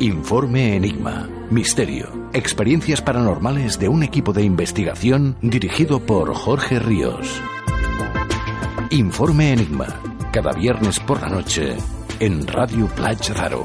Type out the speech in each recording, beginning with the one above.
Informe Enigma. Misterio. Experiencias paranormales de un equipo de investigación dirigido por Jorge Ríos. Informe Enigma. Cada viernes por la noche en Radio Plage Raro.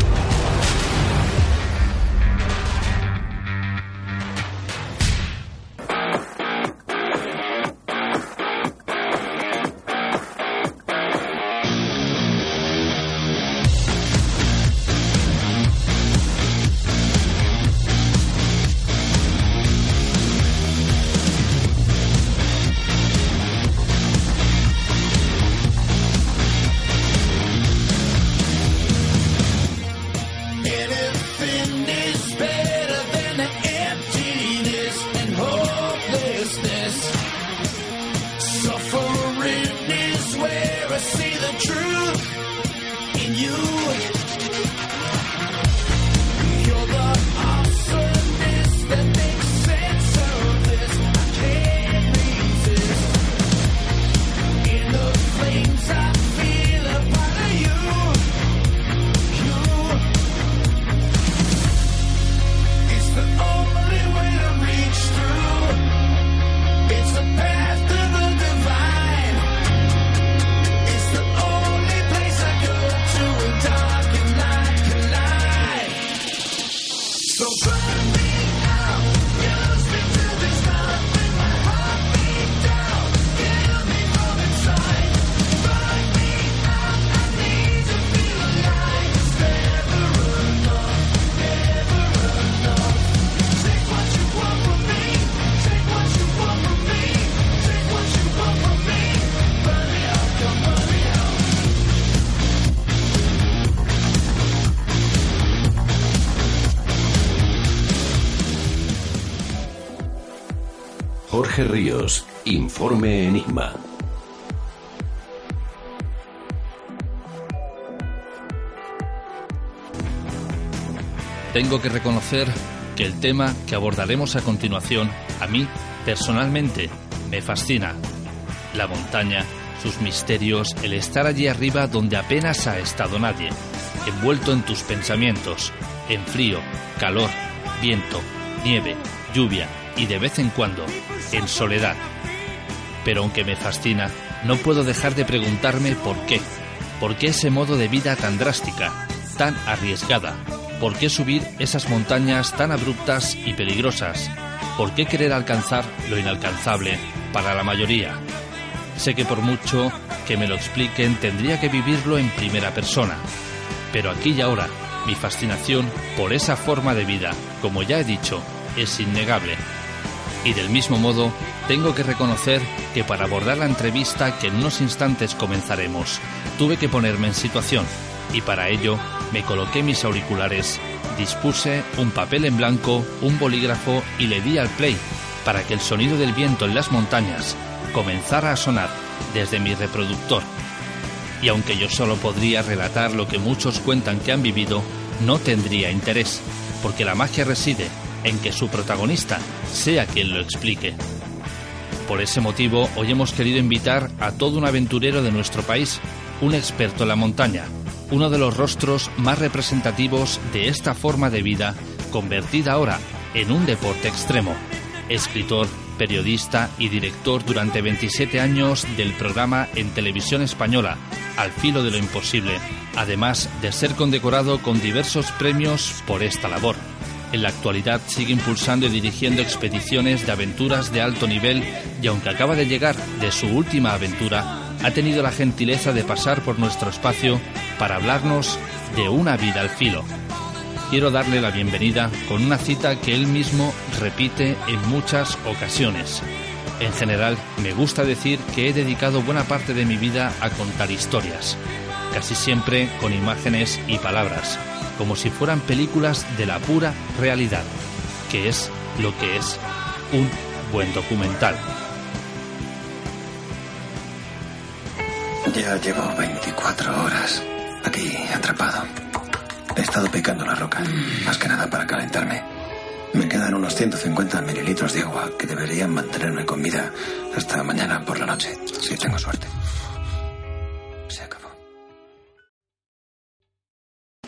Concentrate. Jorge Ríos, Informe Enigma. Tengo que reconocer que el tema que abordaremos a continuación, a mí, personalmente, me fascina. La montaña, sus misterios, el estar allí arriba donde apenas ha estado nadie, envuelto en tus pensamientos, en frío, calor, viento, nieve, lluvia y de vez en cuando, en soledad. Pero aunque me fascina, no puedo dejar de preguntarme por qué. ¿Por qué ese modo de vida tan drástica, tan arriesgada? ¿Por qué subir esas montañas tan abruptas y peligrosas? ¿Por qué querer alcanzar lo inalcanzable para la mayoría? Sé que por mucho que me lo expliquen tendría que vivirlo en primera persona. Pero aquí y ahora, mi fascinación por esa forma de vida, como ya he dicho, es innegable. Y del mismo modo, tengo que reconocer que para abordar la entrevista que en unos instantes comenzaremos, tuve que ponerme en situación. y para ello me coloqué mis auriculares, dispuse un papel en blanco, un bolígrafo y le di al play para que el sonido del viento en las montañas comenzara a sonar desde mi reproductor. Y aunque yo solo podría relatar lo que muchos cuentan que han vivido, no tendría interés, porque la magia reside en que su protagonista sea quien lo explique. Por ese motivo, hoy hemos querido invitar a todo un aventurero de nuestro país, un experto en la montaña, uno de los rostros más representativos de esta forma de vida convertida ahora en un deporte extremo. Escritor, periodista y director durante 27 años del programa en televisión española Al filo de lo imposible, además de ser condecorado con diversos premios por esta labor. En la actualidad sigue impulsando y dirigiendo expediciones de aventuras de alto nivel y aunque acaba de llegar de su última aventura, ha tenido la gentileza de pasar por nuestro espacio para hablarnos de una vida al filo. Quiero darle la bienvenida con una cita que él mismo repite en muchas ocasiones. En general, me gusta decir que he dedicado buena parte de mi vida a contar historias, casi siempre con imágenes y palabras, como si fueran películas de la pura realidad, que es lo que es un buen documental. Ya llevo 24 horas aquí atrapado. He estado picando la roca, más que nada para calentarme. Me quedan unos 150 mililitros de agua que deberían mantenerme con vida hasta mañana por la noche, si tengo suerte.